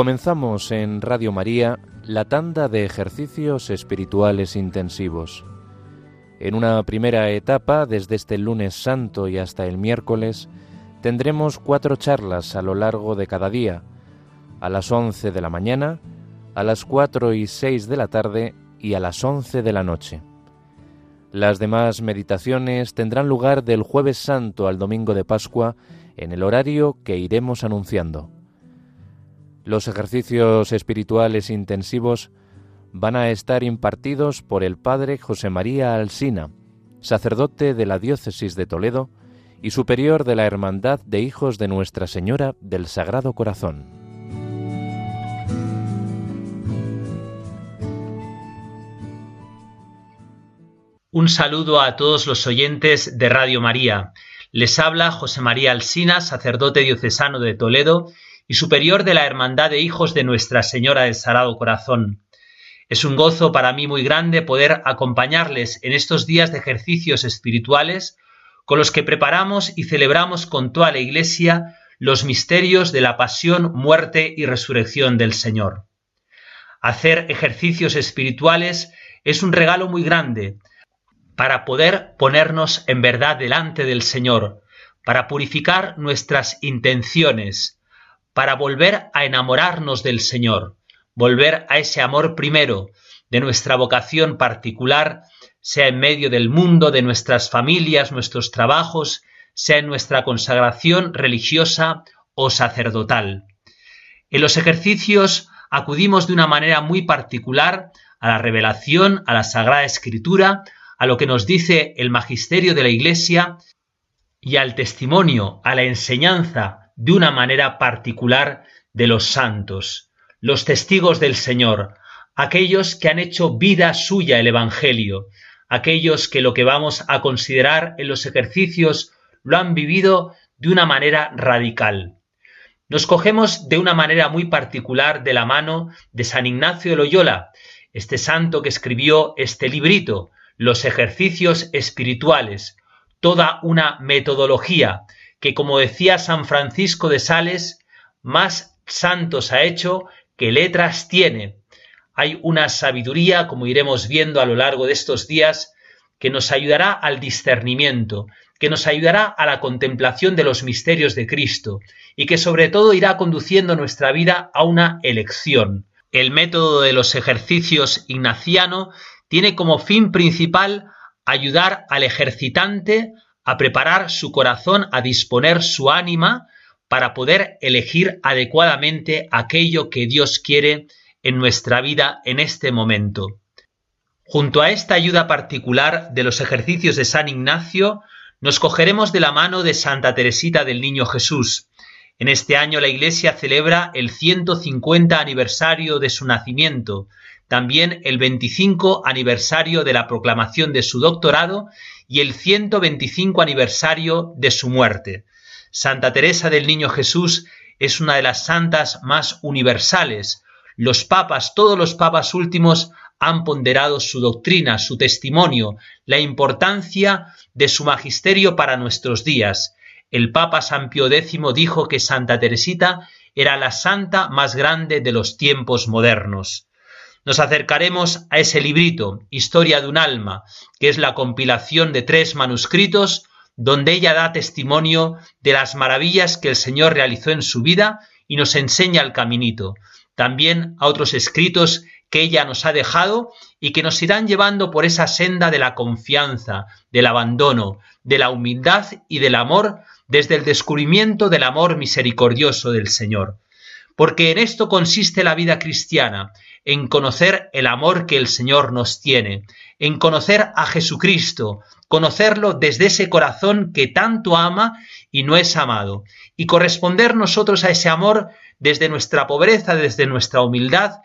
Comenzamos en Radio María la tanda de ejercicios espirituales intensivos. En una primera etapa, desde este lunes santo y hasta el miércoles, tendremos cuatro charlas a lo largo de cada día, a las 11 de la mañana, a las 4 y 6 de la tarde y a las 11 de la noche. Las demás meditaciones tendrán lugar del jueves santo al domingo de Pascua en el horario que iremos anunciando. Los ejercicios espirituales intensivos van a estar impartidos por el Padre José María Alsina, sacerdote de la Diócesis de Toledo y superior de la Hermandad de Hijos de Nuestra Señora del Sagrado Corazón. Un saludo a todos los oyentes de Radio María. Les habla José María Alsina, sacerdote diocesano de Toledo y superior de la Hermandad de Hijos de Nuestra Señora del Sagrado Corazón. Es un gozo para mí muy grande poder acompañarles en estos días de ejercicios espirituales con los que preparamos y celebramos con toda la Iglesia los misterios de la pasión, muerte y resurrección del Señor. Hacer ejercicios espirituales es un regalo muy grande para poder ponernos en verdad delante del Señor, para purificar nuestras intenciones, para volver a enamorarnos del Señor, volver a ese amor primero de nuestra vocación particular, sea en medio del mundo, de nuestras familias, nuestros trabajos, sea en nuestra consagración religiosa o sacerdotal. En los ejercicios acudimos de una manera muy particular a la revelación, a la Sagrada Escritura, a lo que nos dice el magisterio de la Iglesia y al testimonio, a la enseñanza de una manera particular de los santos, los testigos del Señor, aquellos que han hecho vida suya el Evangelio, aquellos que lo que vamos a considerar en los ejercicios lo han vivido de una manera radical. Nos cogemos de una manera muy particular de la mano de San Ignacio de Loyola, este santo que escribió este librito, Los ejercicios espirituales, toda una metodología que como decía San Francisco de Sales, más santos ha hecho que letras tiene. Hay una sabiduría, como iremos viendo a lo largo de estos días, que nos ayudará al discernimiento, que nos ayudará a la contemplación de los misterios de Cristo y que sobre todo irá conduciendo nuestra vida a una elección. El método de los ejercicios ignaciano tiene como fin principal ayudar al ejercitante a preparar su corazón, a disponer su ánima para poder elegir adecuadamente aquello que Dios quiere en nuestra vida en este momento. Junto a esta ayuda particular de los ejercicios de San Ignacio, nos cogeremos de la mano de Santa Teresita del Niño Jesús. En este año la Iglesia celebra el 150 aniversario de su nacimiento, también el 25 aniversario de la proclamación de su doctorado y el 125 aniversario de su muerte. Santa Teresa del Niño Jesús es una de las santas más universales. Los papas, todos los papas últimos, han ponderado su doctrina, su testimonio, la importancia de su magisterio para nuestros días. El Papa San Pío X dijo que Santa Teresita era la santa más grande de los tiempos modernos nos acercaremos a ese librito, Historia de un alma, que es la compilación de tres manuscritos donde ella da testimonio de las maravillas que el Señor realizó en su vida y nos enseña el caminito. También a otros escritos que ella nos ha dejado y que nos irán llevando por esa senda de la confianza, del abandono, de la humildad y del amor desde el descubrimiento del amor misericordioso del Señor. Porque en esto consiste la vida cristiana, en conocer el amor que el Señor nos tiene, en conocer a Jesucristo, conocerlo desde ese corazón que tanto ama y no es amado, y corresponder nosotros a ese amor desde nuestra pobreza, desde nuestra humildad,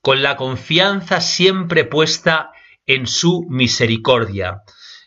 con la confianza siempre puesta en su misericordia.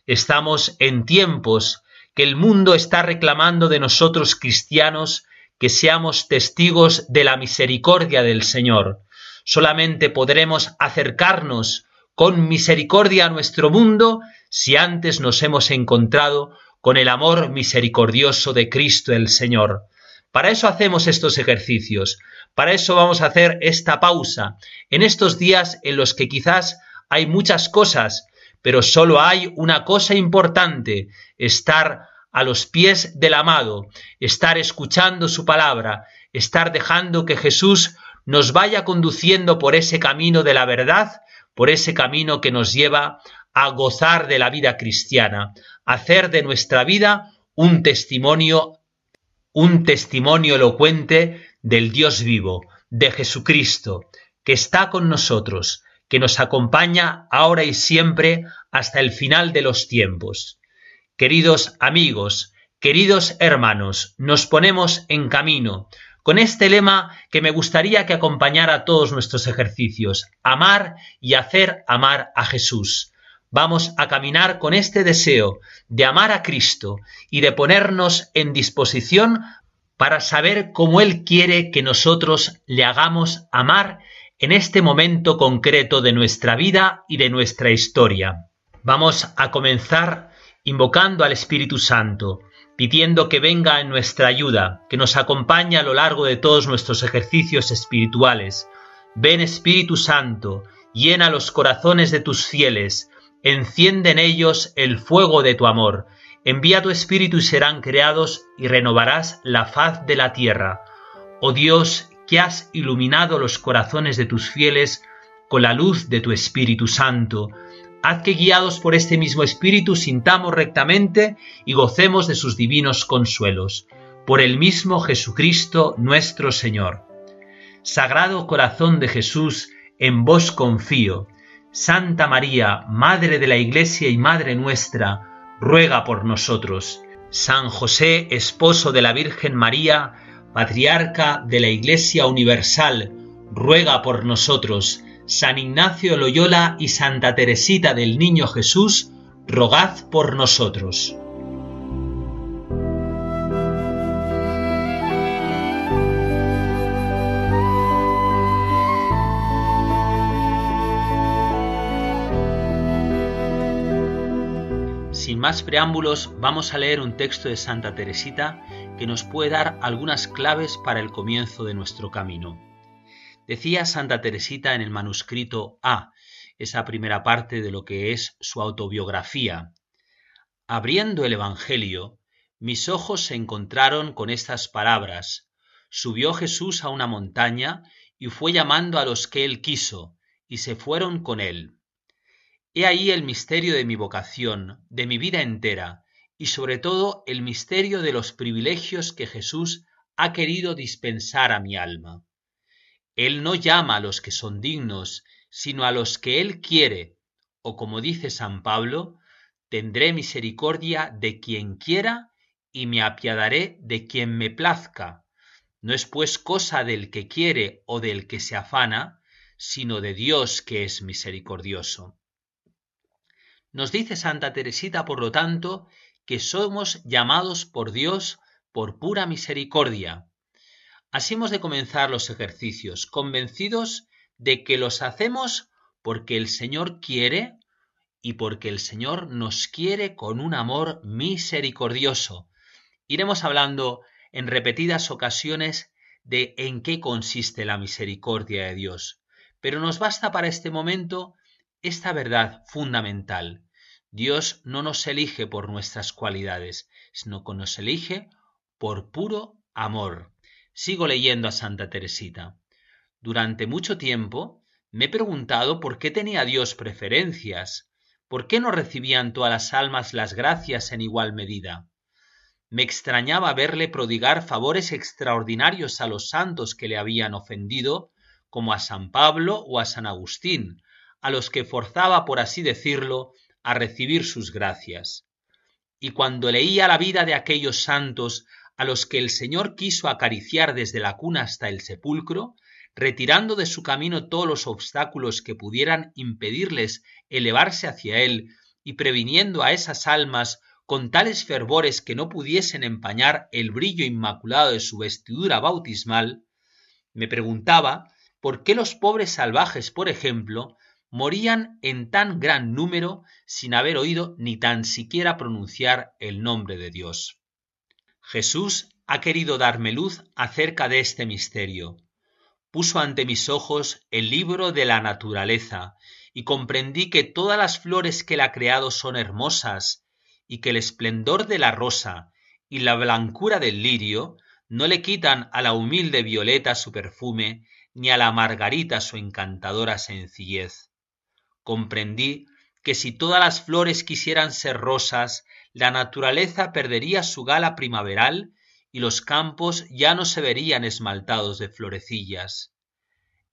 Estamos en tiempos que el mundo está reclamando de nosotros cristianos que seamos testigos de la misericordia del Señor, Solamente podremos acercarnos con misericordia a nuestro mundo si antes nos hemos encontrado con el amor misericordioso de Cristo el Señor. Para eso hacemos estos ejercicios, para eso vamos a hacer esta pausa, en estos días en los que quizás hay muchas cosas, pero solo hay una cosa importante, estar a los pies del amado, estar escuchando su palabra, estar dejando que Jesús nos vaya conduciendo por ese camino de la verdad, por ese camino que nos lleva a gozar de la vida cristiana, hacer de nuestra vida un testimonio, un testimonio elocuente del Dios vivo, de Jesucristo, que está con nosotros, que nos acompaña ahora y siempre hasta el final de los tiempos. Queridos amigos, queridos hermanos, nos ponemos en camino con este lema que me gustaría que acompañara todos nuestros ejercicios, amar y hacer amar a Jesús. Vamos a caminar con este deseo de amar a Cristo y de ponernos en disposición para saber cómo Él quiere que nosotros le hagamos amar en este momento concreto de nuestra vida y de nuestra historia. Vamos a comenzar invocando al Espíritu Santo, pidiendo que venga en nuestra ayuda, que nos acompañe a lo largo de todos nuestros ejercicios espirituales. Ven Espíritu Santo, llena los corazones de tus fieles, enciende en ellos el fuego de tu amor. Envía tu Espíritu y serán creados y renovarás la faz de la tierra. Oh Dios, que has iluminado los corazones de tus fieles con la luz de tu Espíritu Santo, Haz que guiados por este mismo Espíritu sintamos rectamente y gocemos de sus divinos consuelos. Por el mismo Jesucristo nuestro Señor. Sagrado corazón de Jesús, en vos confío. Santa María, Madre de la Iglesia y Madre nuestra, ruega por nosotros. San José, esposo de la Virgen María, Patriarca de la Iglesia Universal, ruega por nosotros. San Ignacio Loyola y Santa Teresita del Niño Jesús, rogad por nosotros. Sin más preámbulos, vamos a leer un texto de Santa Teresita que nos puede dar algunas claves para el comienzo de nuestro camino. Decía Santa Teresita en el manuscrito A, esa primera parte de lo que es su autobiografía. Abriendo el Evangelio, mis ojos se encontraron con estas palabras. Subió Jesús a una montaña y fue llamando a los que él quiso, y se fueron con él. He ahí el misterio de mi vocación, de mi vida entera, y sobre todo el misterio de los privilegios que Jesús ha querido dispensar a mi alma. Él no llama a los que son dignos, sino a los que Él quiere, o como dice San Pablo, tendré misericordia de quien quiera y me apiadaré de quien me plazca. No es pues cosa del que quiere o del que se afana, sino de Dios que es misericordioso. Nos dice Santa Teresita, por lo tanto, que somos llamados por Dios por pura misericordia, Así hemos de comenzar los ejercicios, convencidos de que los hacemos porque el Señor quiere y porque el Señor nos quiere con un amor misericordioso. Iremos hablando en repetidas ocasiones de en qué consiste la misericordia de Dios, pero nos basta para este momento esta verdad fundamental. Dios no nos elige por nuestras cualidades, sino que nos elige por puro amor. Sigo leyendo a Santa Teresita. Durante mucho tiempo me he preguntado por qué tenía Dios preferencias, por qué no recibían todas las almas las gracias en igual medida. Me extrañaba verle prodigar favores extraordinarios a los santos que le habían ofendido, como a San Pablo o a San Agustín, a los que forzaba, por así decirlo, a recibir sus gracias. Y cuando leía la vida de aquellos santos a los que el Señor quiso acariciar desde la cuna hasta el sepulcro, retirando de su camino todos los obstáculos que pudieran impedirles elevarse hacia Él y previniendo a esas almas con tales fervores que no pudiesen empañar el brillo inmaculado de su vestidura bautismal, me preguntaba por qué los pobres salvajes, por ejemplo, morían en tan gran número sin haber oído ni tan siquiera pronunciar el nombre de Dios. Jesús ha querido darme luz acerca de este misterio. Puso ante mis ojos el libro de la naturaleza, y comprendí que todas las flores que él ha creado son hermosas, y que el esplendor de la rosa y la blancura del lirio no le quitan a la humilde violeta su perfume, ni a la margarita su encantadora sencillez. Comprendí que si todas las flores quisieran ser rosas, la naturaleza perdería su gala primaveral y los campos ya no se verían esmaltados de florecillas.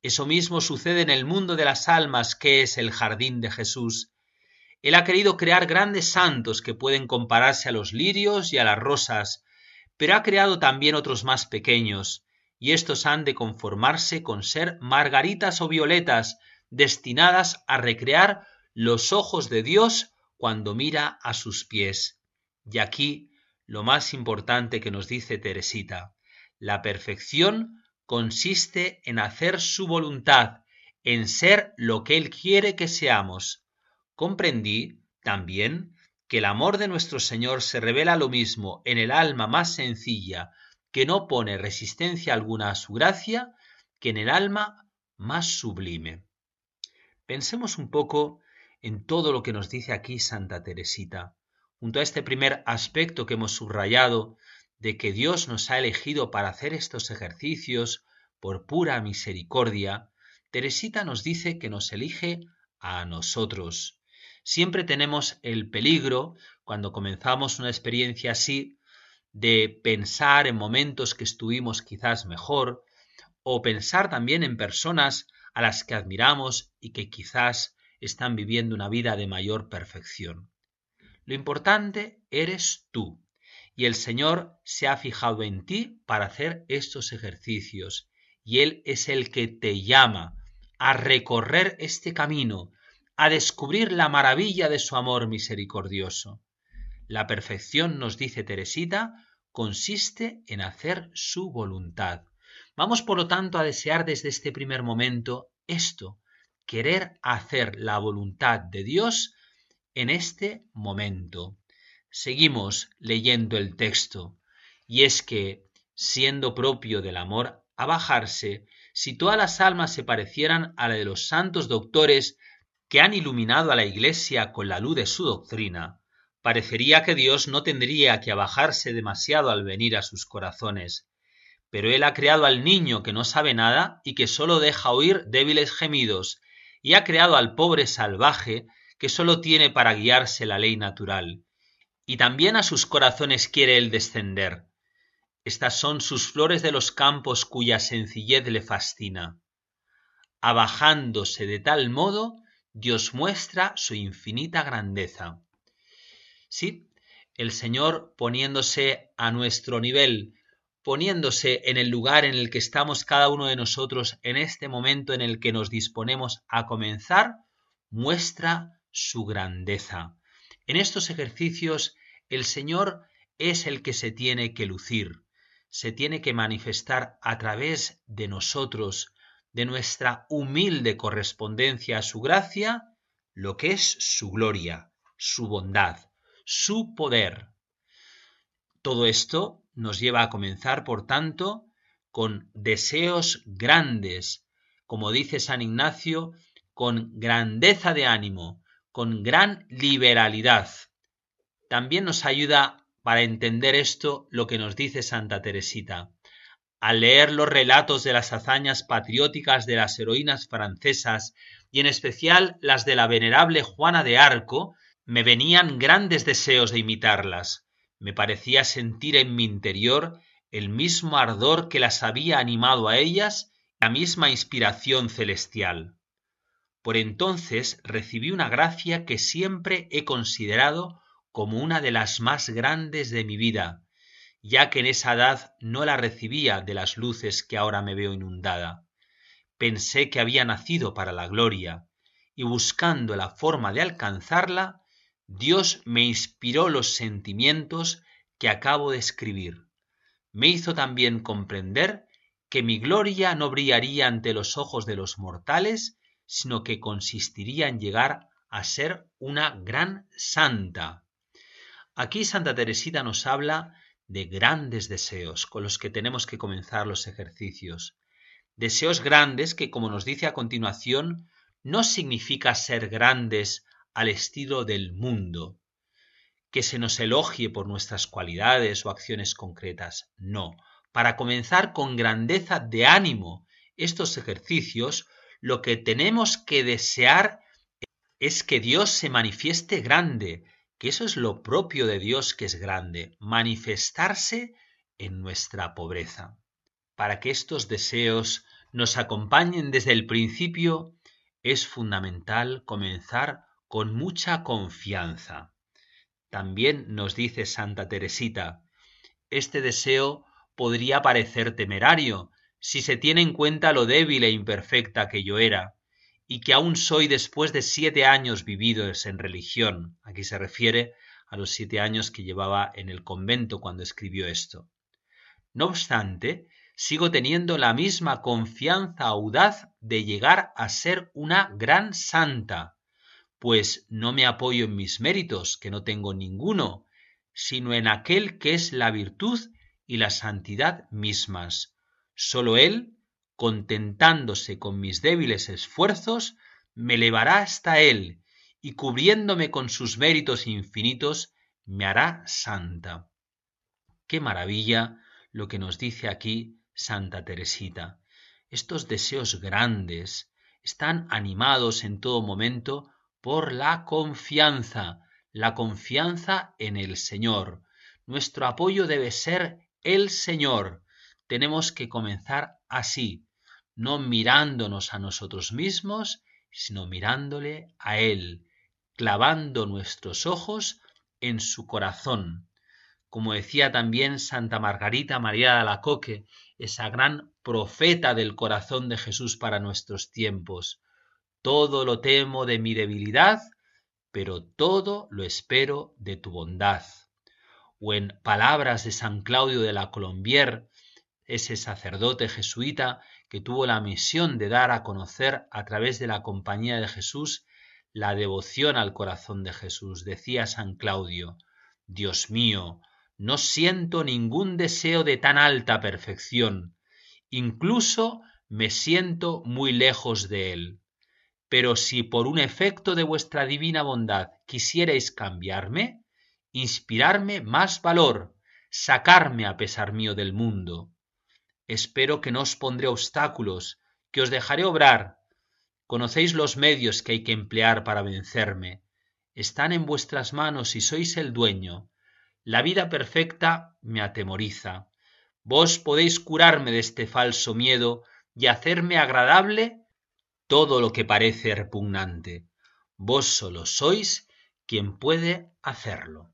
Eso mismo sucede en el mundo de las almas, que es el jardín de Jesús. Él ha querido crear grandes santos que pueden compararse a los lirios y a las rosas, pero ha creado también otros más pequeños, y estos han de conformarse con ser margaritas o violetas, destinadas a recrear los ojos de Dios cuando mira a sus pies. Y aquí lo más importante que nos dice Teresita, la perfección consiste en hacer su voluntad, en ser lo que Él quiere que seamos. Comprendí también que el amor de nuestro Señor se revela lo mismo en el alma más sencilla, que no pone resistencia alguna a su gracia, que en el alma más sublime. Pensemos un poco en todo lo que nos dice aquí Santa Teresita. Junto a este primer aspecto que hemos subrayado de que Dios nos ha elegido para hacer estos ejercicios por pura misericordia, Teresita nos dice que nos elige a nosotros. Siempre tenemos el peligro, cuando comenzamos una experiencia así, de pensar en momentos que estuvimos quizás mejor, o pensar también en personas a las que admiramos y que quizás están viviendo una vida de mayor perfección. Lo importante eres tú, y el Señor se ha fijado en ti para hacer estos ejercicios, y Él es el que te llama a recorrer este camino, a descubrir la maravilla de su amor misericordioso. La perfección, nos dice Teresita, consiste en hacer su voluntad. Vamos, por lo tanto, a desear desde este primer momento esto, querer hacer la voluntad de Dios en este momento. Seguimos leyendo el texto, y es que, siendo propio del amor a bajarse, si todas las almas se parecieran a la de los santos doctores que han iluminado a la Iglesia con la luz de su doctrina, parecería que Dios no tendría que abajarse demasiado al venir a sus corazones. Pero Él ha creado al niño que no sabe nada y que sólo deja oír débiles gemidos, y ha creado al pobre salvaje que sólo tiene para guiarse la ley natural. Y también a sus corazones quiere Él descender. Estas son sus flores de los campos cuya sencillez le fascina. Abajándose de tal modo, Dios muestra su infinita grandeza. Sí, el Señor poniéndose a nuestro nivel, poniéndose en el lugar en el que estamos cada uno de nosotros en este momento en el que nos disponemos a comenzar, muestra su grandeza. En estos ejercicios el Señor es el que se tiene que lucir, se tiene que manifestar a través de nosotros, de nuestra humilde correspondencia a su gracia, lo que es su gloria, su bondad, su poder. Todo esto nos lleva a comenzar, por tanto, con deseos grandes, como dice San Ignacio, con grandeza de ánimo, con gran liberalidad. También nos ayuda para entender esto lo que nos dice Santa Teresita. Al leer los relatos de las hazañas patrióticas de las heroínas francesas, y en especial las de la venerable Juana de Arco, me venían grandes deseos de imitarlas me parecía sentir en mi interior el mismo ardor que las había animado a ellas, la misma inspiración celestial. Por entonces recibí una gracia que siempre he considerado como una de las más grandes de mi vida, ya que en esa edad no la recibía de las luces que ahora me veo inundada. Pensé que había nacido para la gloria, y buscando la forma de alcanzarla, Dios me inspiró los sentimientos que acabo de escribir. Me hizo también comprender que mi gloria no brillaría ante los ojos de los mortales, sino que consistiría en llegar a ser una gran santa. Aquí Santa Teresita nos habla de grandes deseos con los que tenemos que comenzar los ejercicios. Deseos grandes que, como nos dice a continuación, no significa ser grandes al estilo del mundo, que se nos elogie por nuestras cualidades o acciones concretas. No, para comenzar con grandeza de ánimo estos ejercicios, lo que tenemos que desear es que Dios se manifieste grande, que eso es lo propio de Dios que es grande, manifestarse en nuestra pobreza. Para que estos deseos nos acompañen desde el principio, es fundamental comenzar con mucha confianza. También nos dice Santa Teresita, este deseo podría parecer temerario si se tiene en cuenta lo débil e imperfecta que yo era, y que aún soy después de siete años vividos en religión. Aquí se refiere a los siete años que llevaba en el convento cuando escribió esto. No obstante, sigo teniendo la misma confianza audaz de llegar a ser una gran santa, pues no me apoyo en mis méritos, que no tengo ninguno, sino en aquel que es la virtud y la santidad mismas. Sólo Él contentándose con mis débiles esfuerzos, me elevará hasta Él, y cubriéndome con sus méritos infinitos, me hará santa. Qué maravilla lo que nos dice aquí Santa Teresita. Estos deseos grandes están animados en todo momento por la confianza, la confianza en el Señor. Nuestro apoyo debe ser el Señor. Tenemos que comenzar así, no mirándonos a nosotros mismos, sino mirándole a Él, clavando nuestros ojos en su corazón. Como decía también Santa Margarita María de Alacoque, esa gran profeta del corazón de Jesús para nuestros tiempos. Todo lo temo de mi debilidad, pero todo lo espero de tu bondad. O en palabras de San Claudio de la Colombier, ese sacerdote jesuita que tuvo la misión de dar a conocer a través de la compañía de Jesús la devoción al corazón de Jesús. Decía San Claudio, Dios mío, no siento ningún deseo de tan alta perfección, incluso me siento muy lejos de él. Pero si por un efecto de vuestra divina bondad quisierais cambiarme, inspirarme más valor, sacarme a pesar mío del mundo, Espero que no os pondré obstáculos, que os dejaré obrar. Conocéis los medios que hay que emplear para vencerme. Están en vuestras manos y sois el dueño. La vida perfecta me atemoriza. Vos podéis curarme de este falso miedo y hacerme agradable todo lo que parece repugnante. Vos solo sois quien puede hacerlo.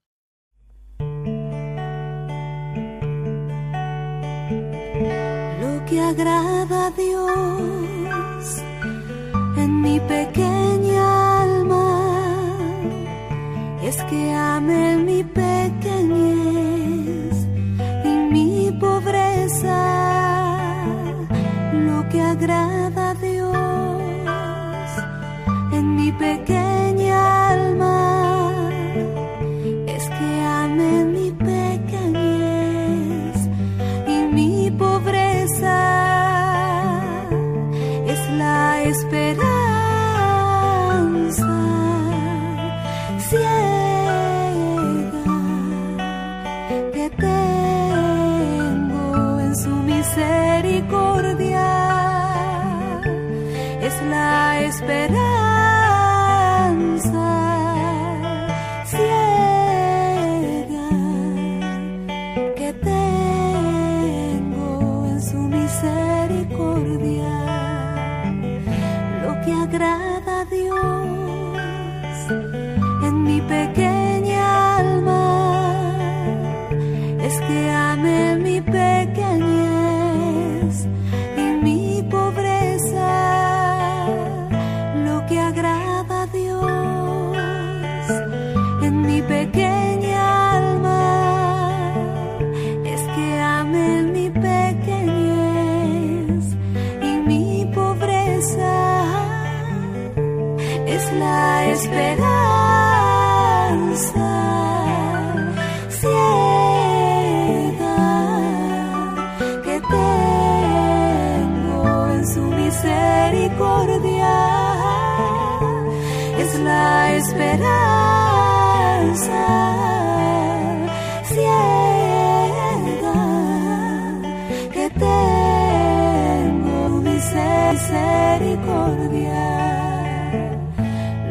que agrada a Dios en mi pequeña alma es que ame mi pequeñez y mi pobreza. En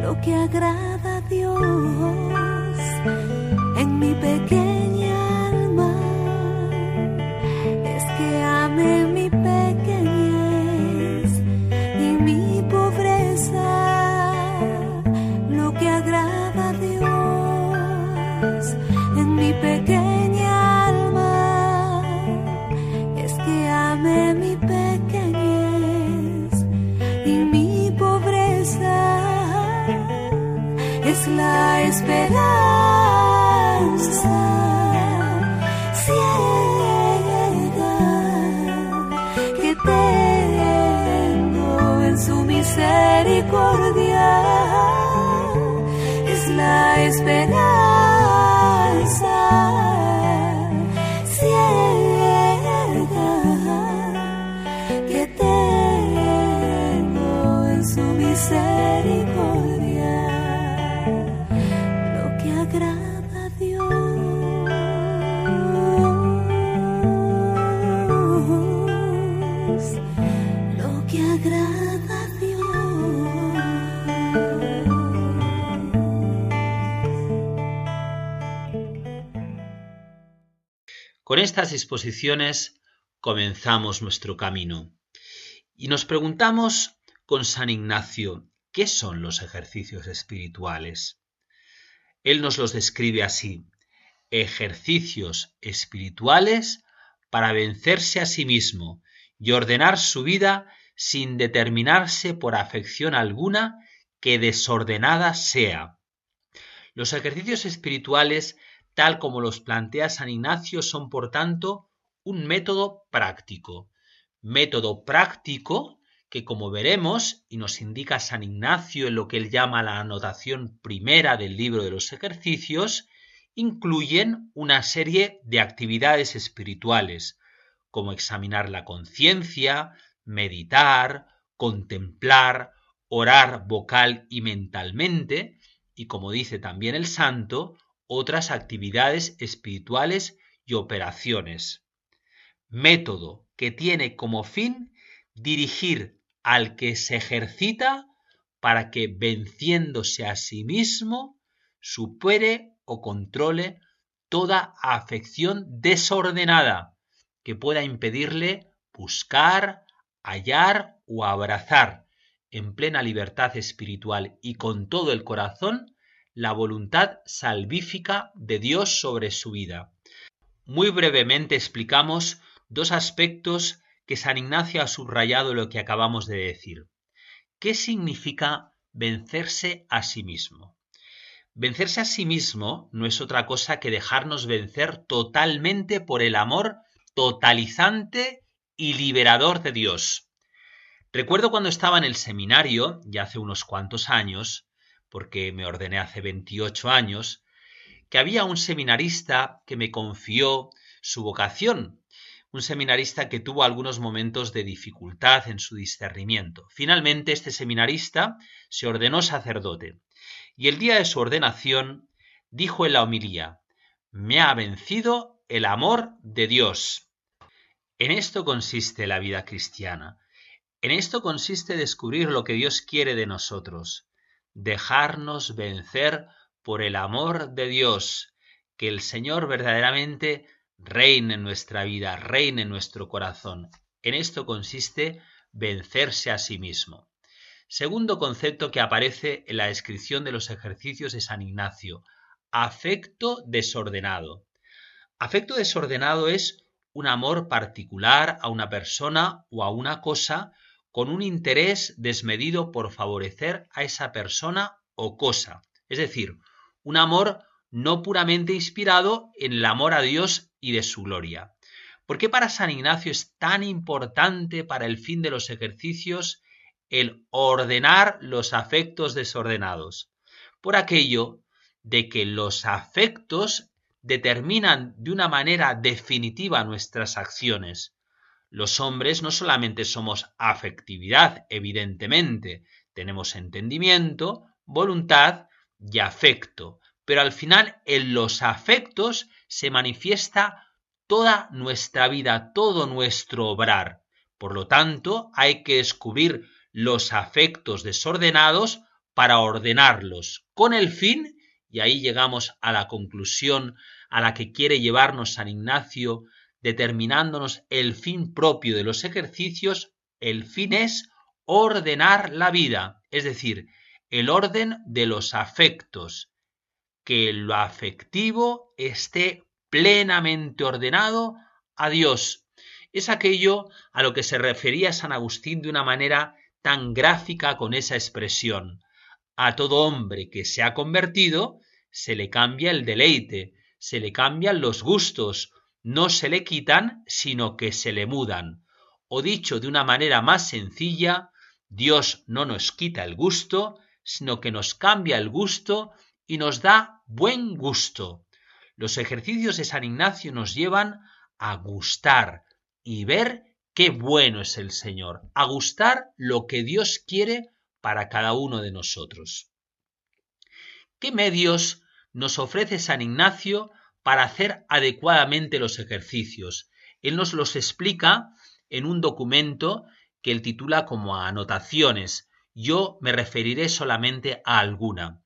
lo que agrada a Dios. En mi pequeña estas disposiciones comenzamos nuestro camino y nos preguntamos con San Ignacio, ¿qué son los ejercicios espirituales? Él nos los describe así, ejercicios espirituales para vencerse a sí mismo y ordenar su vida sin determinarse por afección alguna que desordenada sea. Los ejercicios espirituales tal como los plantea San Ignacio, son por tanto un método práctico. Método práctico que, como veremos, y nos indica San Ignacio en lo que él llama la anotación primera del libro de los ejercicios, incluyen una serie de actividades espirituales, como examinar la conciencia, meditar, contemplar, orar vocal y mentalmente, y como dice también el santo, otras actividades espirituales y operaciones. Método que tiene como fin dirigir al que se ejercita para que venciéndose a sí mismo supere o controle toda afección desordenada que pueda impedirle buscar, hallar o abrazar en plena libertad espiritual y con todo el corazón la voluntad salvífica de Dios sobre su vida. Muy brevemente explicamos dos aspectos que San Ignacio ha subrayado lo que acabamos de decir. ¿Qué significa vencerse a sí mismo? Vencerse a sí mismo no es otra cosa que dejarnos vencer totalmente por el amor totalizante y liberador de Dios. Recuerdo cuando estaba en el seminario, ya hace unos cuantos años, porque me ordené hace 28 años, que había un seminarista que me confió su vocación, un seminarista que tuvo algunos momentos de dificultad en su discernimiento. Finalmente, este seminarista se ordenó sacerdote y el día de su ordenación dijo en la homilía, me ha vencido el amor de Dios. En esto consiste la vida cristiana. En esto consiste descubrir lo que Dios quiere de nosotros, dejarnos vencer por el amor de Dios, que el Señor verdaderamente reine en nuestra vida, reine en nuestro corazón. En esto consiste vencerse a sí mismo. Segundo concepto que aparece en la descripción de los ejercicios de San Ignacio, afecto desordenado. Afecto desordenado es un amor particular a una persona o a una cosa con un interés desmedido por favorecer a esa persona o cosa. Es decir, un amor no puramente inspirado en el amor a Dios y de su gloria. ¿Por qué para San Ignacio es tan importante para el fin de los ejercicios el ordenar los afectos desordenados? Por aquello de que los afectos determinan de una manera definitiva nuestras acciones. Los hombres no solamente somos afectividad, evidentemente, tenemos entendimiento, voluntad y afecto, pero al final en los afectos se manifiesta toda nuestra vida, todo nuestro obrar. Por lo tanto, hay que descubrir los afectos desordenados para ordenarlos, con el fin, y ahí llegamos a la conclusión a la que quiere llevarnos San Ignacio, determinándonos el fin propio de los ejercicios, el fin es ordenar la vida, es decir, el orden de los afectos, que lo afectivo esté plenamente ordenado a Dios. Es aquello a lo que se refería San Agustín de una manera tan gráfica con esa expresión. A todo hombre que se ha convertido se le cambia el deleite, se le cambian los gustos, no se le quitan, sino que se le mudan. O dicho de una manera más sencilla, Dios no nos quita el gusto, sino que nos cambia el gusto y nos da buen gusto. Los ejercicios de San Ignacio nos llevan a gustar y ver qué bueno es el Señor, a gustar lo que Dios quiere para cada uno de nosotros. ¿Qué medios nos ofrece San Ignacio para hacer adecuadamente los ejercicios? Él nos los explica en un documento que él titula como anotaciones. Yo me referiré solamente a alguna.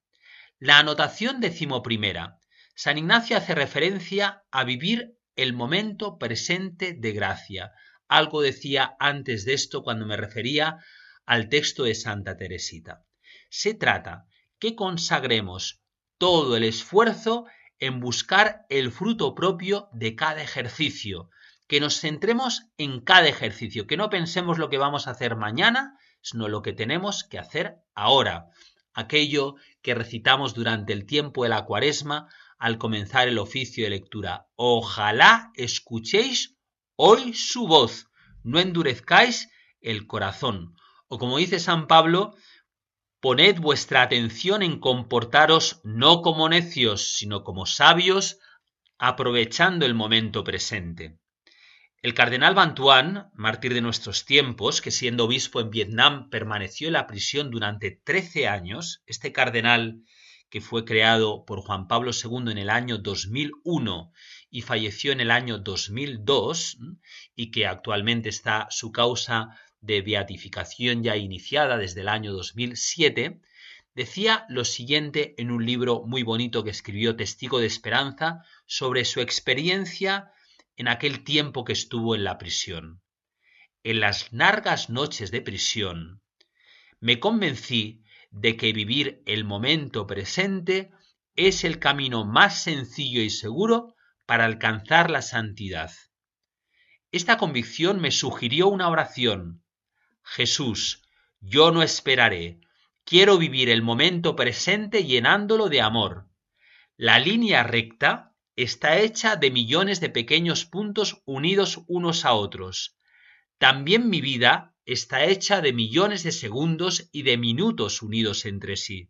La anotación decimoprimera. San Ignacio hace referencia a vivir el momento presente de gracia. Algo decía antes de esto cuando me refería al texto de Santa Teresita. Se trata que consagremos todo el esfuerzo en buscar el fruto propio de cada ejercicio, que nos centremos en cada ejercicio, que no pensemos lo que vamos a hacer mañana, sino lo que tenemos que hacer ahora, aquello que recitamos durante el tiempo de la cuaresma al comenzar el oficio de lectura. Ojalá escuchéis hoy su voz, no endurezcáis el corazón. O como dice San Pablo, poned vuestra atención en comportaros no como necios, sino como sabios, aprovechando el momento presente. El cardenal Bantuan, mártir de nuestros tiempos, que siendo obispo en Vietnam permaneció en la prisión durante trece años, este cardenal que fue creado por Juan Pablo II en el año 2001 y falleció en el año 2002 y que actualmente está su causa de beatificación ya iniciada desde el año 2007, decía lo siguiente en un libro muy bonito que escribió Testigo de Esperanza sobre su experiencia en aquel tiempo que estuvo en la prisión. En las largas noches de prisión me convencí de que vivir el momento presente es el camino más sencillo y seguro para alcanzar la santidad. Esta convicción me sugirió una oración. Jesús, yo no esperaré, quiero vivir el momento presente llenándolo de amor. La línea recta está hecha de millones de pequeños puntos unidos unos a otros. También mi vida está hecha de millones de segundos y de minutos unidos entre sí.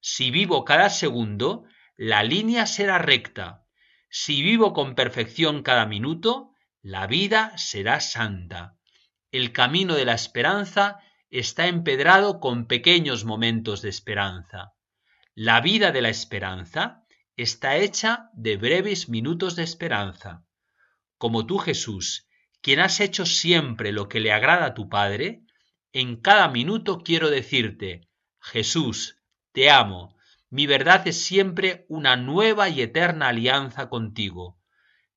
Si vivo cada segundo, la línea será recta. Si vivo con perfección cada minuto, la vida será santa. El camino de la esperanza está empedrado con pequeños momentos de esperanza. La vida de la esperanza está hecha de breves minutos de esperanza. Como tú, Jesús, quien has hecho siempre lo que le agrada a tu Padre, en cada minuto quiero decirte, Jesús, te amo, mi verdad es siempre una nueva y eterna alianza contigo.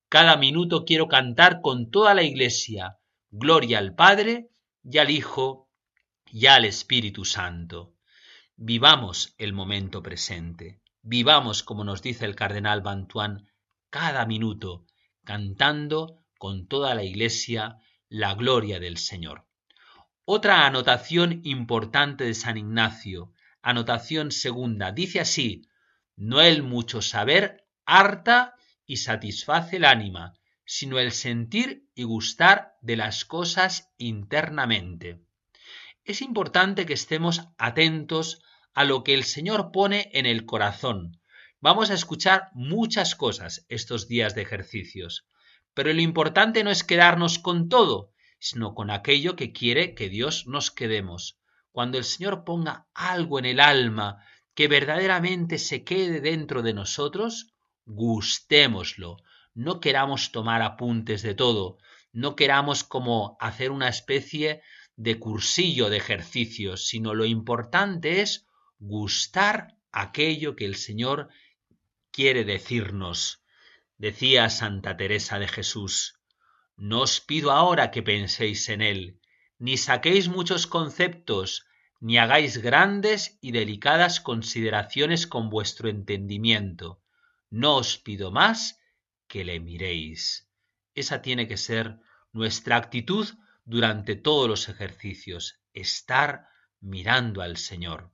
Cada minuto quiero cantar con toda la Iglesia, gloria al Padre y al Hijo y al Espíritu Santo. Vivamos el momento presente, vivamos, como nos dice el cardenal Bantuán, cada minuto, cantando con toda la Iglesia la gloria del Señor. Otra anotación importante de San Ignacio, anotación segunda, dice así, no el mucho saber harta y satisface el ánima, sino el sentir y gustar de las cosas internamente. Es importante que estemos atentos a lo que el Señor pone en el corazón. Vamos a escuchar muchas cosas estos días de ejercicios. Pero lo importante no es quedarnos con todo, sino con aquello que quiere que Dios nos quedemos. Cuando el Señor ponga algo en el alma que verdaderamente se quede dentro de nosotros, gustémoslo. No queramos tomar apuntes de todo, no queramos como hacer una especie de cursillo de ejercicios, sino lo importante es gustar aquello que el Señor quiere decirnos. Decía Santa Teresa de Jesús, no os pido ahora que penséis en él, ni saquéis muchos conceptos, ni hagáis grandes y delicadas consideraciones con vuestro entendimiento. No os pido más que le miréis. Esa tiene que ser nuestra actitud durante todos los ejercicios, estar mirando al Señor.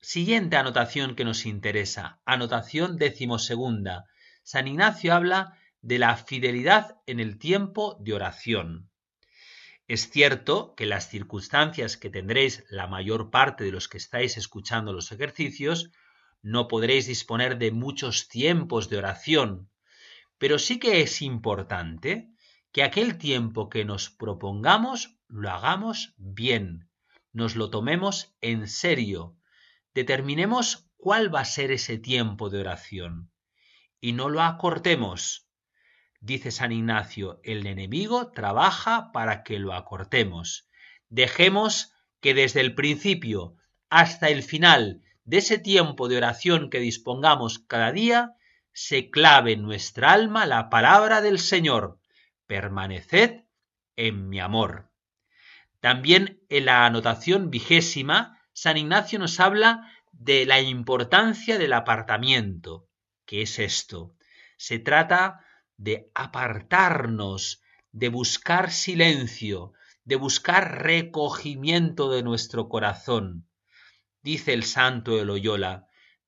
Siguiente anotación que nos interesa, anotación decimosegunda. San Ignacio habla de la fidelidad en el tiempo de oración. Es cierto que las circunstancias que tendréis la mayor parte de los que estáis escuchando los ejercicios, no podréis disponer de muchos tiempos de oración, pero sí que es importante que aquel tiempo que nos propongamos lo hagamos bien, nos lo tomemos en serio, determinemos cuál va a ser ese tiempo de oración y no lo acortemos. Dice San Ignacio, el enemigo trabaja para que lo acortemos. Dejemos que desde el principio hasta el final de ese tiempo de oración que dispongamos cada día, se clave en nuestra alma la palabra del Señor, permaneced en mi amor. También en la anotación vigésima, San Ignacio nos habla de la importancia del apartamiento. ¿Qué es esto? Se trata de apartarnos, de buscar silencio, de buscar recogimiento de nuestro corazón. Dice el santo de Loyola,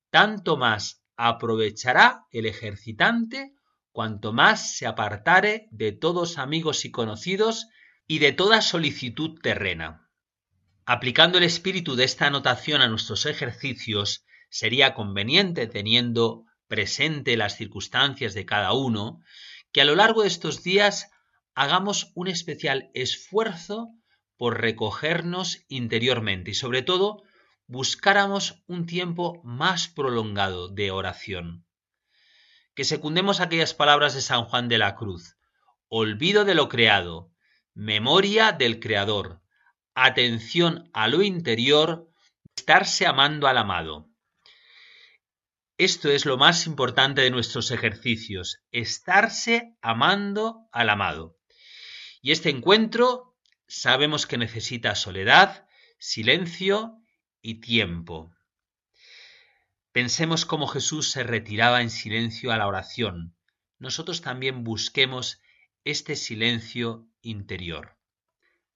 tanto más aprovechará el ejercitante cuanto más se apartare de todos amigos y conocidos y de toda solicitud terrena. Aplicando el espíritu de esta anotación a nuestros ejercicios, sería conveniente, teniendo presente las circunstancias de cada uno, que a lo largo de estos días hagamos un especial esfuerzo por recogernos interiormente y sobre todo buscáramos un tiempo más prolongado de oración que secundemos aquellas palabras de San Juan de la Cruz. Olvido de lo creado, memoria del Creador, atención a lo interior, estarse amando al amado. Esto es lo más importante de nuestros ejercicios, estarse amando al amado. Y este encuentro sabemos que necesita soledad, silencio y tiempo. Pensemos cómo Jesús se retiraba en silencio a la oración. Nosotros también busquemos este silencio interior.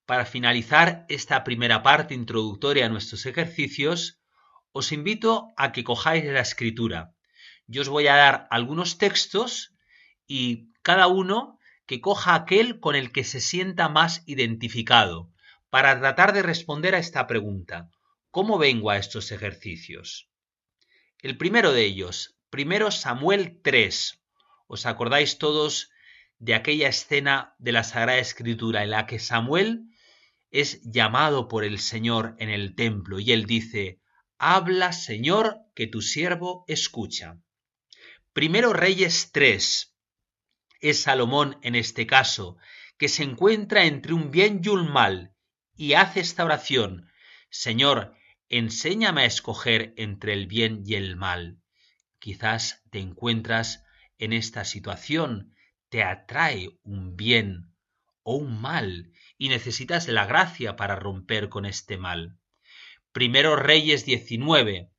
Para finalizar esta primera parte introductoria a nuestros ejercicios, os invito a que cojáis la escritura. Yo os voy a dar algunos textos y cada uno que coja aquel con el que se sienta más identificado, para tratar de responder a esta pregunta. ¿Cómo vengo a estos ejercicios? El primero de ellos, primero Samuel 3. ¿Os acordáis todos de aquella escena de la Sagrada Escritura en la que Samuel es llamado por el Señor en el templo y él dice, Habla, Señor, que tu siervo escucha. Primero Reyes 3. Es Salomón en este caso, que se encuentra entre un bien y un mal, y hace esta oración, Señor, enséñame a escoger entre el bien y el mal. Quizás te encuentras en esta situación, te atrae un bien o un mal y necesitas la gracia para romper con este mal. Primero Reyes 19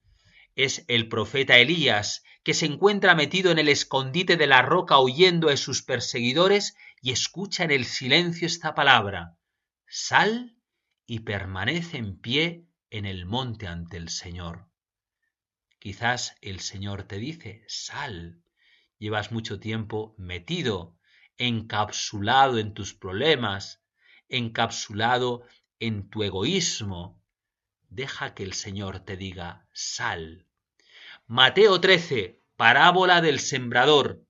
es el profeta Elías que se encuentra metido en el escondite de la roca huyendo de sus perseguidores y escucha en el silencio esta palabra, sal y permanece en pie en el monte ante el Señor. Quizás el Señor te dice, sal, llevas mucho tiempo metido, encapsulado en tus problemas, encapsulado en tu egoísmo. Deja que el Señor te diga, sal. Mateo 13, parábola del sembrador.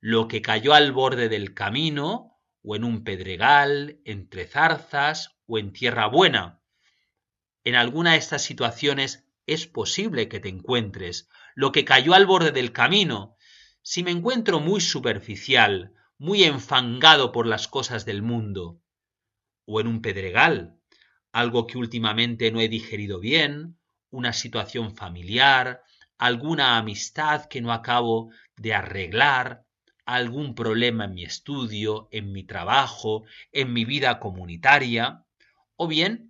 Lo que cayó al borde del camino, o en un pedregal, entre zarzas, o en tierra buena en alguna de estas situaciones es posible que te encuentres, lo que cayó al borde del camino. Si me encuentro muy superficial, muy enfangado por las cosas del mundo, o en un pedregal, algo que últimamente no he digerido bien, una situación familiar, alguna amistad que no acabo de arreglar, algún problema en mi estudio, en mi trabajo, en mi vida comunitaria, o bien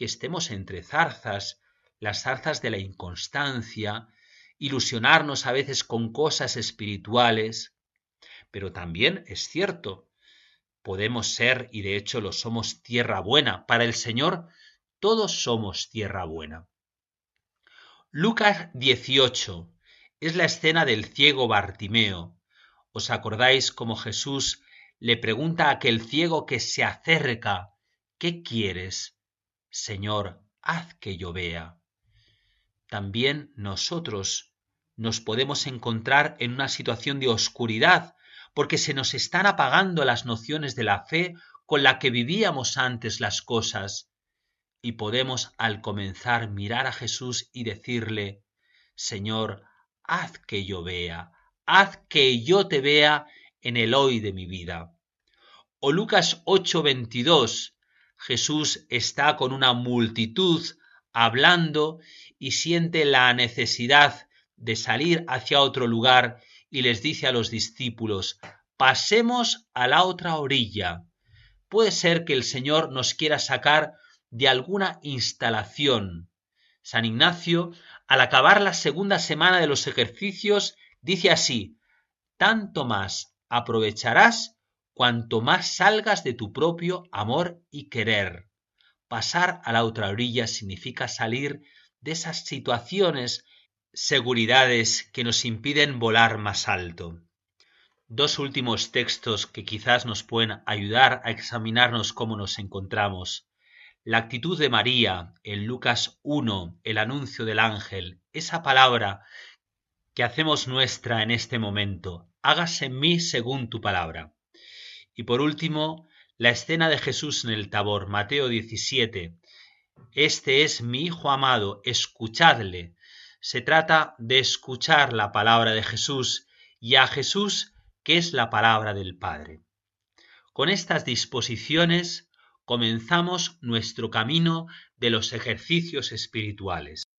que estemos entre zarzas, las zarzas de la inconstancia, ilusionarnos a veces con cosas espirituales, pero también es cierto, podemos ser, y de hecho lo somos, tierra buena. Para el Señor todos somos tierra buena. Lucas 18 es la escena del ciego Bartimeo. ¿Os acordáis cómo Jesús le pregunta a aquel ciego que se acerca, ¿qué quieres? Señor, haz que yo vea. También nosotros nos podemos encontrar en una situación de oscuridad porque se nos están apagando las nociones de la fe con la que vivíamos antes las cosas, y podemos al comenzar mirar a Jesús y decirle, Señor, haz que yo vea, haz que yo te vea en el hoy de mi vida. O Lucas 8:22, Jesús está con una multitud hablando y siente la necesidad de salir hacia otro lugar y les dice a los discípulos, pasemos a la otra orilla. Puede ser que el Señor nos quiera sacar de alguna instalación. San Ignacio, al acabar la segunda semana de los ejercicios, dice así, tanto más aprovecharás cuanto más salgas de tu propio amor y querer. Pasar a la otra orilla significa salir de esas situaciones seguridades que nos impiden volar más alto. Dos últimos textos que quizás nos pueden ayudar a examinarnos cómo nos encontramos. La actitud de María en Lucas 1, el anuncio del ángel, esa palabra que hacemos nuestra en este momento, hágase en mí según tu palabra. Y por último, la escena de Jesús en el Tabor, Mateo 17. Este es mi Hijo amado, escuchadle se trata de escuchar la palabra de Jesús y a Jesús que es la palabra del Padre. Con estas disposiciones comenzamos nuestro camino de los ejercicios espirituales.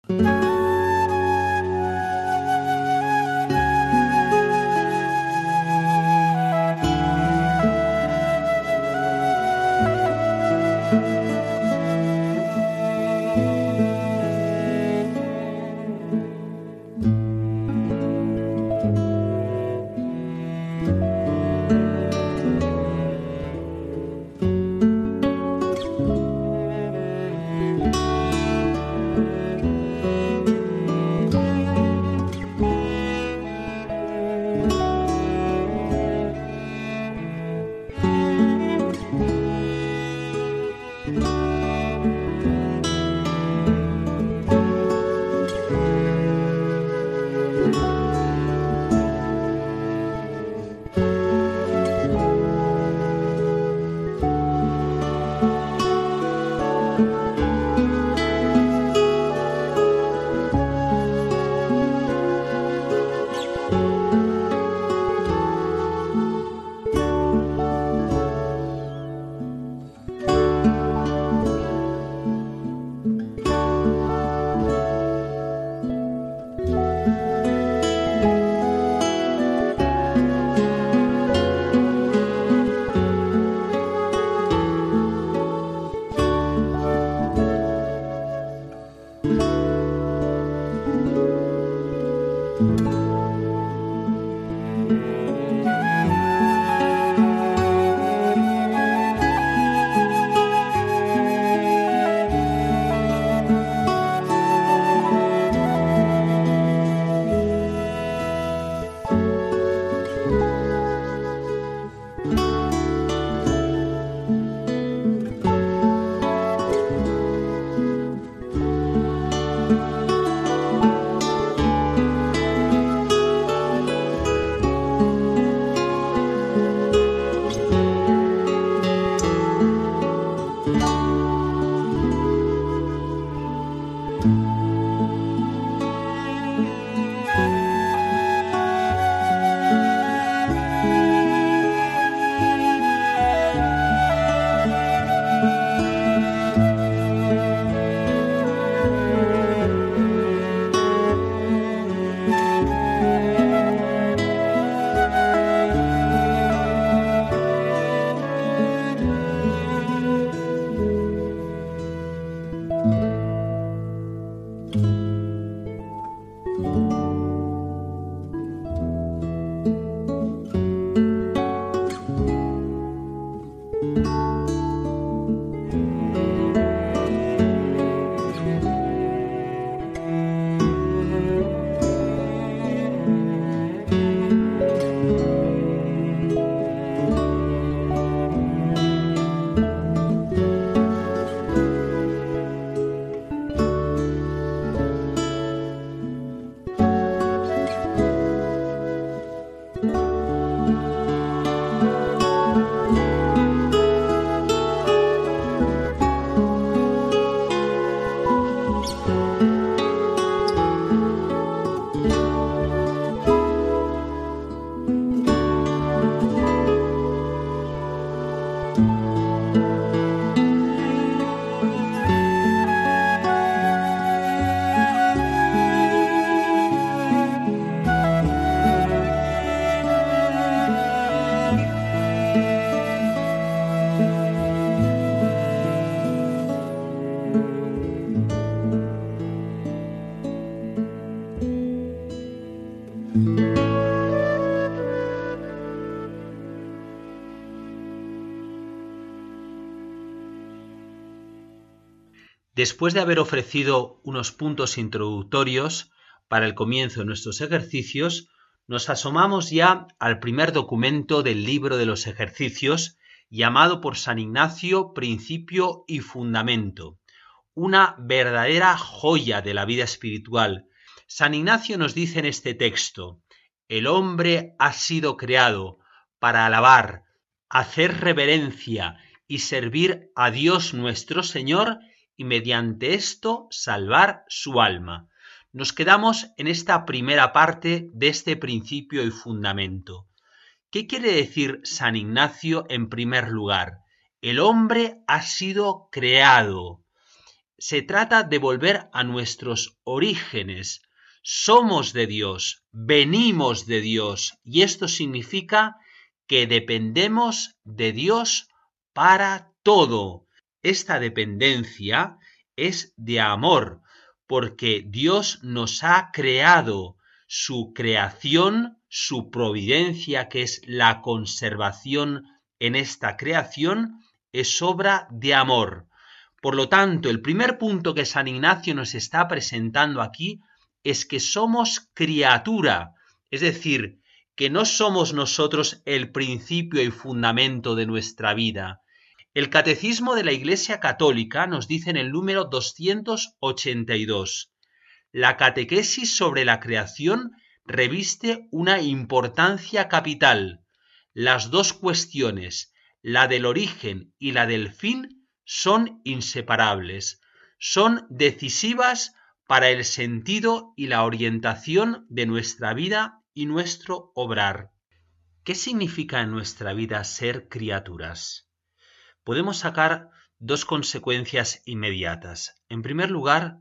Después de haber ofrecido unos puntos introductorios para el comienzo de nuestros ejercicios, nos asomamos ya al primer documento del libro de los ejercicios, llamado por San Ignacio Principio y Fundamento, una verdadera joya de la vida espiritual. San Ignacio nos dice en este texto, el hombre ha sido creado para alabar, hacer reverencia y servir a Dios nuestro Señor y mediante esto salvar su alma. Nos quedamos en esta primera parte de este principio y fundamento. ¿Qué quiere decir San Ignacio en primer lugar? El hombre ha sido creado. Se trata de volver a nuestros orígenes. Somos de Dios, venimos de Dios, y esto significa que dependemos de Dios para todo. Esta dependencia es de amor, porque Dios nos ha creado, su creación, su providencia, que es la conservación en esta creación, es obra de amor. Por lo tanto, el primer punto que San Ignacio nos está presentando aquí es que somos criatura, es decir, que no somos nosotros el principio y fundamento de nuestra vida, el Catecismo de la Iglesia Católica nos dice en el número 282, la catequesis sobre la creación reviste una importancia capital. Las dos cuestiones, la del origen y la del fin, son inseparables, son decisivas para el sentido y la orientación de nuestra vida y nuestro obrar. ¿Qué significa en nuestra vida ser criaturas? Podemos sacar dos consecuencias inmediatas. En primer lugar,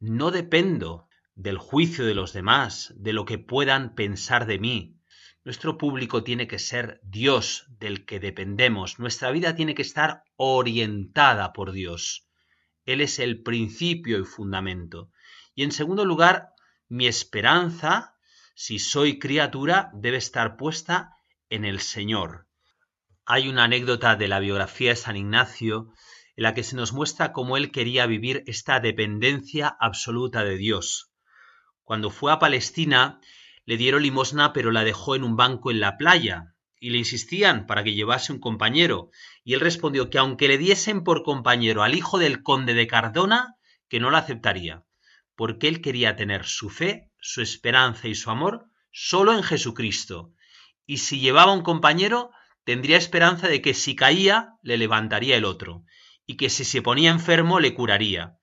no dependo del juicio de los demás, de lo que puedan pensar de mí. Nuestro público tiene que ser Dios del que dependemos. Nuestra vida tiene que estar orientada por Dios. Él es el principio y fundamento. Y en segundo lugar, mi esperanza, si soy criatura, debe estar puesta en el Señor, hay una anécdota de la biografía de San Ignacio en la que se nos muestra cómo él quería vivir esta dependencia absoluta de Dios. Cuando fue a Palestina, le dieron limosna pero la dejó en un banco en la playa y le insistían para que llevase un compañero y él respondió que aunque le diesen por compañero al hijo del conde de Cardona, que no la aceptaría, porque él quería tener su fe, su esperanza y su amor solo en Jesucristo, y si llevaba un compañero, tendría esperanza de que si caía le levantaría el otro, y que si se ponía enfermo le curaría.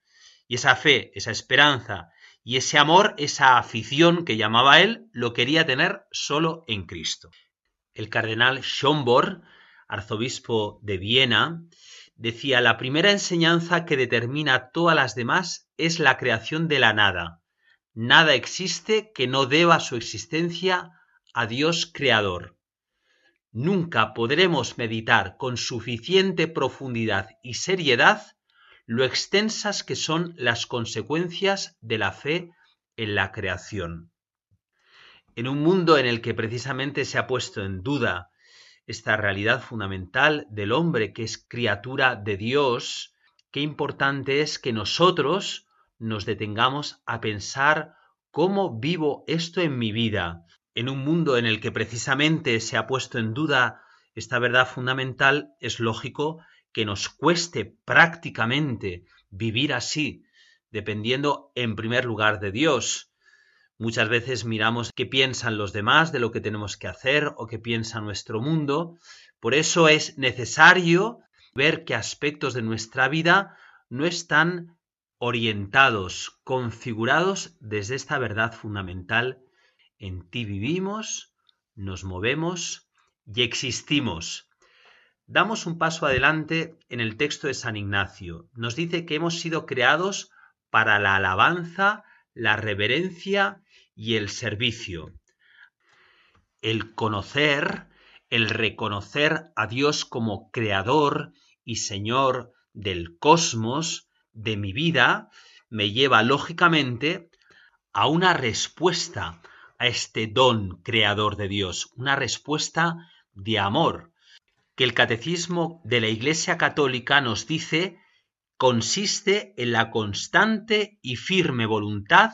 Y esa fe, esa esperanza y ese amor, esa afición que llamaba él, lo quería tener solo en Cristo. El cardenal Schomburg, arzobispo de Viena, decía, la primera enseñanza que determina todas las demás es la creación de la nada. Nada existe que no deba su existencia a Dios creador. Nunca podremos meditar con suficiente profundidad y seriedad lo extensas que son las consecuencias de la fe en la creación. En un mundo en el que precisamente se ha puesto en duda esta realidad fundamental del hombre que es criatura de Dios, qué importante es que nosotros nos detengamos a pensar cómo vivo esto en mi vida, en un mundo en el que precisamente se ha puesto en duda esta verdad fundamental, es lógico que nos cueste prácticamente vivir así, dependiendo en primer lugar de Dios. Muchas veces miramos qué piensan los demás de lo que tenemos que hacer o qué piensa nuestro mundo. Por eso es necesario ver qué aspectos de nuestra vida no están orientados, configurados desde esta verdad fundamental en ti vivimos, nos movemos y existimos. Damos un paso adelante en el texto de San Ignacio. Nos dice que hemos sido creados para la alabanza, la reverencia y el servicio. El conocer, el reconocer a Dios como creador y Señor del cosmos, de mi vida, me lleva lógicamente a una respuesta a este don creador de Dios, una respuesta de amor, que el catecismo de la Iglesia Católica nos dice consiste en la constante y firme voluntad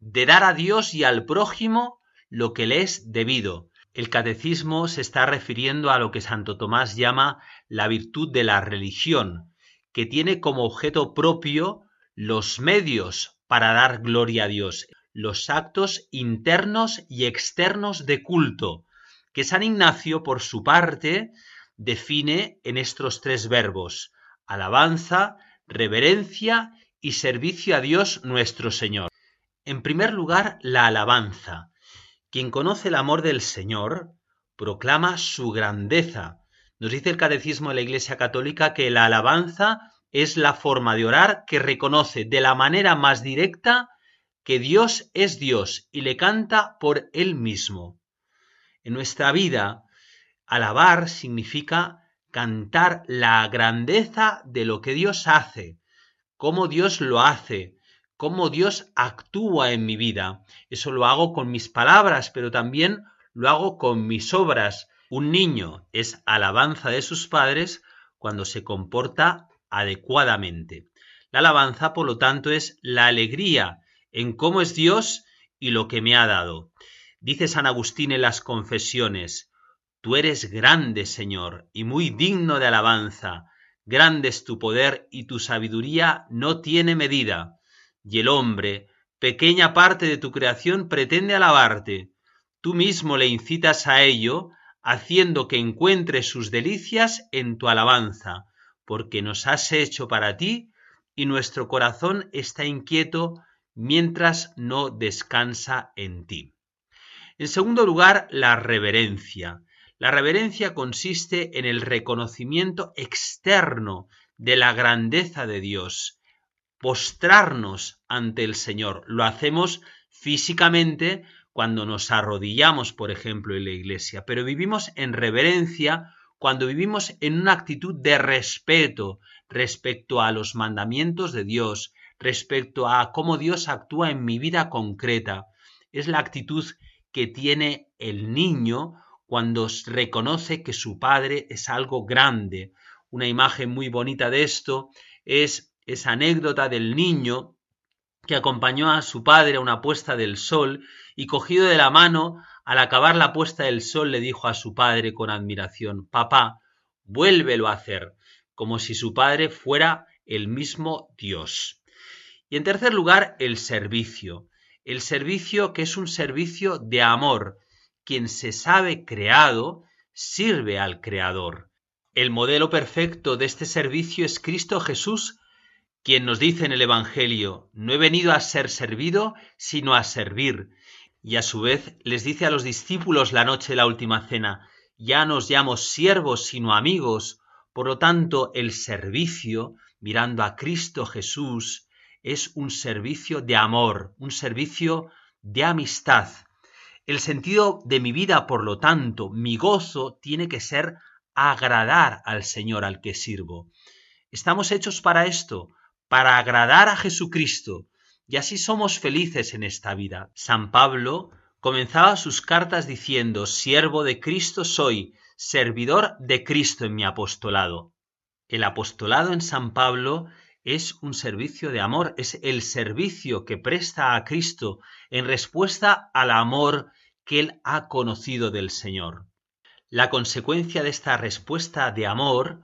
de dar a Dios y al prójimo lo que le es debido. El catecismo se está refiriendo a lo que Santo Tomás llama la virtud de la religión, que tiene como objeto propio los medios para dar gloria a Dios, los actos internos y externos de culto, que San Ignacio, por su parte, define en estos tres verbos, alabanza, reverencia y servicio a Dios nuestro Señor. En primer lugar, la alabanza. Quien conoce el amor del Señor proclama su grandeza. Nos dice el Catecismo de la Iglesia Católica que la alabanza es la forma de orar que reconoce de la manera más directa que Dios es Dios y le canta por él mismo. En nuestra vida, alabar significa cantar la grandeza de lo que Dios hace, cómo Dios lo hace, cómo Dios actúa en mi vida. Eso lo hago con mis palabras, pero también lo hago con mis obras. Un niño es alabanza de sus padres cuando se comporta adecuadamente. La alabanza, por lo tanto, es la alegría en cómo es Dios y lo que me ha dado. Dice San Agustín en las confesiones, Tú eres grande, Señor, y muy digno de alabanza. Grande es tu poder y tu sabiduría no tiene medida y el hombre, pequeña parte de tu creación, pretende alabarte. Tú mismo le incitas a ello, haciendo que encuentre sus delicias en tu alabanza, porque nos has hecho para ti y nuestro corazón está inquieto mientras no descansa en ti. En segundo lugar, la reverencia. La reverencia consiste en el reconocimiento externo de la grandeza de Dios, postrarnos ante el Señor. Lo hacemos físicamente cuando nos arrodillamos, por ejemplo, en la iglesia, pero vivimos en reverencia cuando vivimos en una actitud de respeto respecto a los mandamientos de Dios, respecto a cómo Dios actúa en mi vida concreta. Es la actitud que tiene el niño cuando reconoce que su padre es algo grande. Una imagen muy bonita de esto es esa anécdota del niño que acompañó a su padre a una puesta del sol y cogido de la mano, al acabar la puesta del sol le dijo a su padre con admiración, Papá, vuélvelo a hacer, como si su padre fuera el mismo Dios. Y en tercer lugar, el servicio. El servicio que es un servicio de amor. Quien se sabe creado, sirve al Creador. El modelo perfecto de este servicio es Cristo Jesús, quien nos dice en el Evangelio, no he venido a ser servido, sino a servir. Y a su vez les dice a los discípulos la noche de la última cena, ya no os llamo siervos, sino amigos. Por lo tanto, el servicio, mirando a Cristo Jesús, es un servicio de amor, un servicio de amistad. El sentido de mi vida, por lo tanto, mi gozo tiene que ser agradar al Señor al que sirvo. Estamos hechos para esto, para agradar a Jesucristo, y así somos felices en esta vida. San Pablo comenzaba sus cartas diciendo, siervo de Cristo soy, servidor de Cristo en mi apostolado. El apostolado en San Pablo es un servicio de amor, es el servicio que presta a Cristo en respuesta al amor que él ha conocido del Señor. La consecuencia de esta respuesta de amor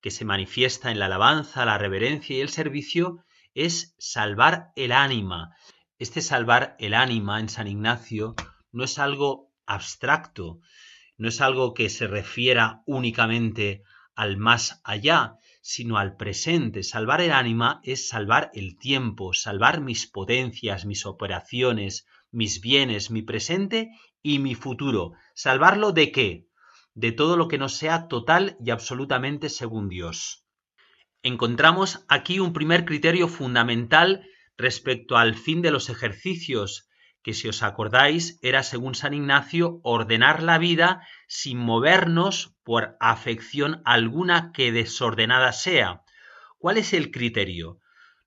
que se manifiesta en la alabanza, la reverencia y el servicio, es salvar el ánima. Este salvar el ánima en San Ignacio no es algo abstracto, no es algo que se refiera únicamente al más allá, sino al presente. Salvar el ánima es salvar el tiempo, salvar mis potencias, mis operaciones, mis bienes, mi presente y mi futuro. ¿Salvarlo de qué? de todo lo que no sea total y absolutamente según Dios. Encontramos aquí un primer criterio fundamental respecto al fin de los ejercicios, que si os acordáis era, según San Ignacio, ordenar la vida sin movernos por afección alguna que desordenada sea. ¿Cuál es el criterio?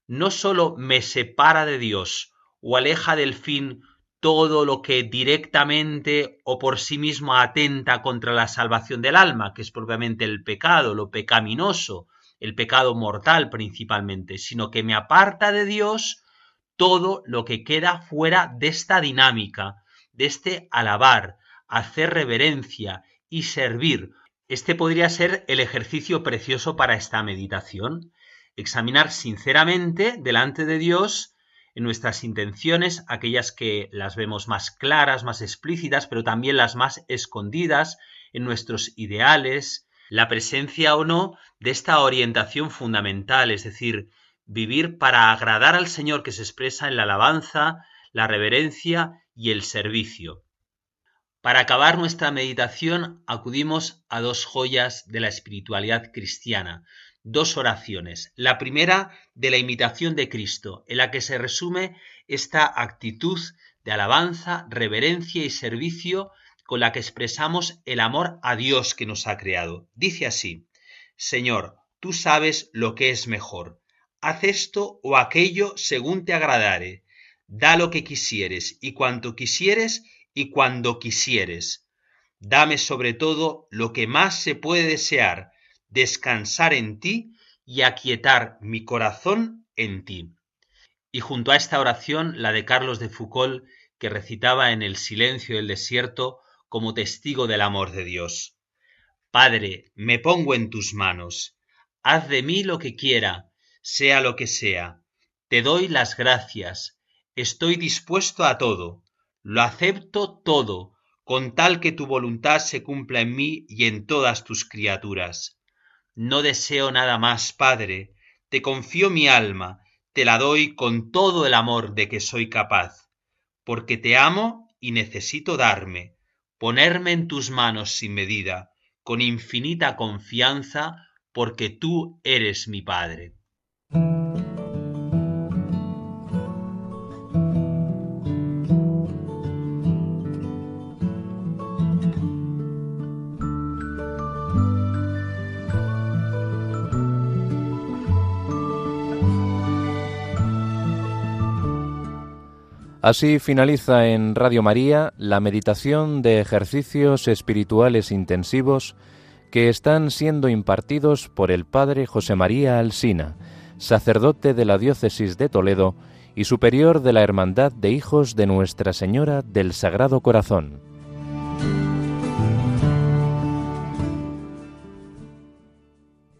No sólo me separa de Dios o aleja del fin todo lo que directamente o por sí mismo atenta contra la salvación del alma, que es propiamente el pecado, lo pecaminoso, el pecado mortal principalmente, sino que me aparta de Dios todo lo que queda fuera de esta dinámica, de este alabar, hacer reverencia y servir. Este podría ser el ejercicio precioso para esta meditación. Examinar sinceramente delante de Dios en nuestras intenciones, aquellas que las vemos más claras, más explícitas, pero también las más escondidas, en nuestros ideales, la presencia o no de esta orientación fundamental, es decir, vivir para agradar al Señor que se expresa en la alabanza, la reverencia y el servicio. Para acabar nuestra meditación acudimos a dos joyas de la espiritualidad cristiana, dos oraciones. La primera de la imitación de Cristo, en la que se resume esta actitud de alabanza, reverencia y servicio con la que expresamos el amor a Dios que nos ha creado. Dice así, Señor, tú sabes lo que es mejor. Haz esto o aquello según te agradare. Da lo que quisieres y cuanto quisieres y cuando quisieres. Dame sobre todo lo que más se puede desear, descansar en ti y aquietar mi corazón en ti. Y junto a esta oración, la de Carlos de Foucault, que recitaba en el silencio del desierto como testigo del amor de Dios. Padre, me pongo en tus manos. Haz de mí lo que quiera, sea lo que sea. Te doy las gracias. Estoy dispuesto a todo. Lo acepto todo, con tal que tu voluntad se cumpla en mí y en todas tus criaturas. No deseo nada más, Padre, te confío mi alma, te la doy con todo el amor de que soy capaz, porque te amo y necesito darme, ponerme en tus manos sin medida, con infinita confianza, porque tú eres mi Padre. Así finaliza en Radio María la meditación de ejercicios espirituales intensivos que están siendo impartidos por el Padre José María Alsina, sacerdote de la Diócesis de Toledo y superior de la Hermandad de Hijos de Nuestra Señora del Sagrado Corazón.